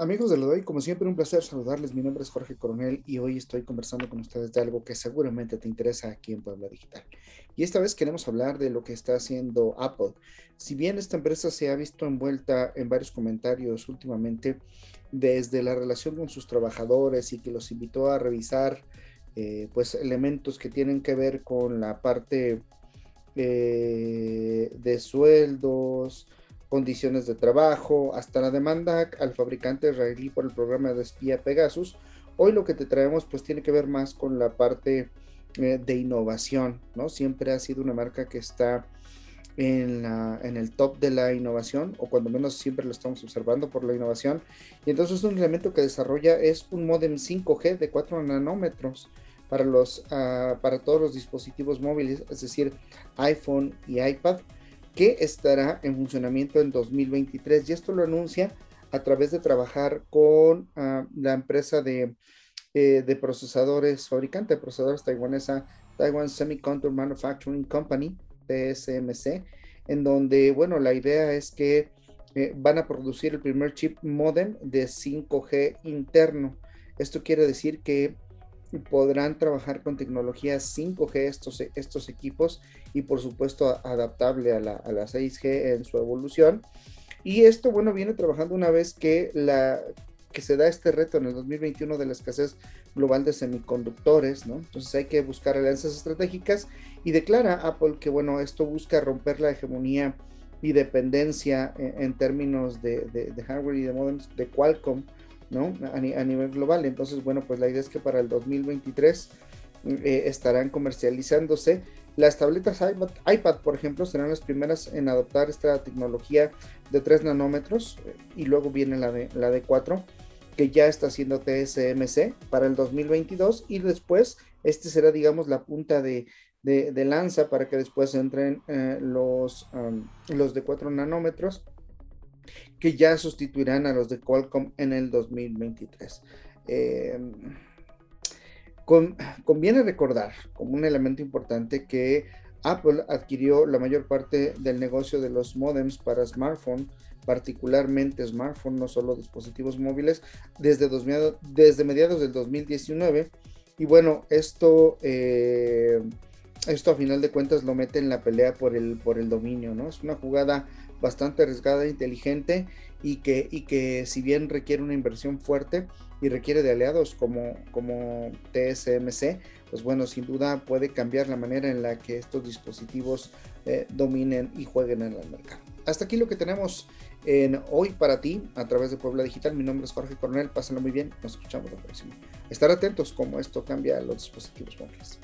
Amigos de Lodoy, como siempre un placer saludarles. Mi nombre es Jorge Coronel y hoy estoy conversando con ustedes de algo que seguramente te interesa aquí en Puebla Digital. Y esta vez queremos hablar de lo que está haciendo Apple. Si bien esta empresa se ha visto envuelta en varios comentarios últimamente desde la relación con sus trabajadores y que los invitó a revisar eh, pues elementos que tienen que ver con la parte eh, de sueldos, condiciones de trabajo, hasta la demanda al fabricante israelí por el programa de espía Pegasus. Hoy lo que te traemos pues tiene que ver más con la parte eh, de innovación, ¿no? Siempre ha sido una marca que está en, la, en el top de la innovación, o cuando menos siempre lo estamos observando por la innovación. Y entonces un elemento que desarrolla es un modem 5G de 4 nanómetros para, los, uh, para todos los dispositivos móviles, es decir, iPhone y iPad que estará en funcionamiento en 2023 y esto lo anuncia a través de trabajar con uh, la empresa de, eh, de, procesadores, fabricante de procesadores taiwanesa, Taiwan Semiconductor Manufacturing Company, TSMC, en donde, bueno, la idea es que eh, van a producir el primer chip modem de 5G interno. Esto quiere decir que podrán trabajar con tecnologías 5G estos, estos equipos y por supuesto adaptable a la, a la 6G en su evolución. Y esto, bueno, viene trabajando una vez que, la, que se da este reto en el 2021 de la escasez global de semiconductores, ¿no? Entonces hay que buscar alianzas estratégicas y declara Apple que, bueno, esto busca romper la hegemonía y dependencia en, términos de, de, de, hardware y de modems de Qualcomm ¿no? A, nivel global. Entonces, bueno, pues la idea es que para el 2023 eh, estarán comercializándose. Las tabletas iPad, por ejemplo, serán las primeras en adoptar esta tecnología de 3 nanómetros eh, y luego viene la de, la de 4 que ya está haciendo TSMC para el 2022 y después este será digamos la punta de, de, lanza para que después entren eh, los, los de 4 nanómetros que ya sustituirán a los de Qualcomm en el 2023. Em, conviene recordar como un elemento importante que Apple adquirió la mayor parte del negocio de los modems para smartphone, particularmente smartphone, no solo dispositivos móviles, desde, desde mediados del 2019. Y bueno, esto, eh, esto a final de cuentas lo mete en la pelea por el, por el dominio, ¿no? Es una jugada bastante arriesgada, inteligente y que, y que si bien requiere una inversión fuerte y requiere de aliados como, como TSMC, pues bueno, sin duda puede cambiar la manera en la que estos dispositivos eh, dominen y jueguen en el mercado. Hasta aquí lo que tenemos en hoy para ti a través de Puebla Digital. Mi nombre es Jorge Coronel, pásenlo muy bien, nos escuchamos la próxima. Estar atentos como esto cambia los dispositivos móviles.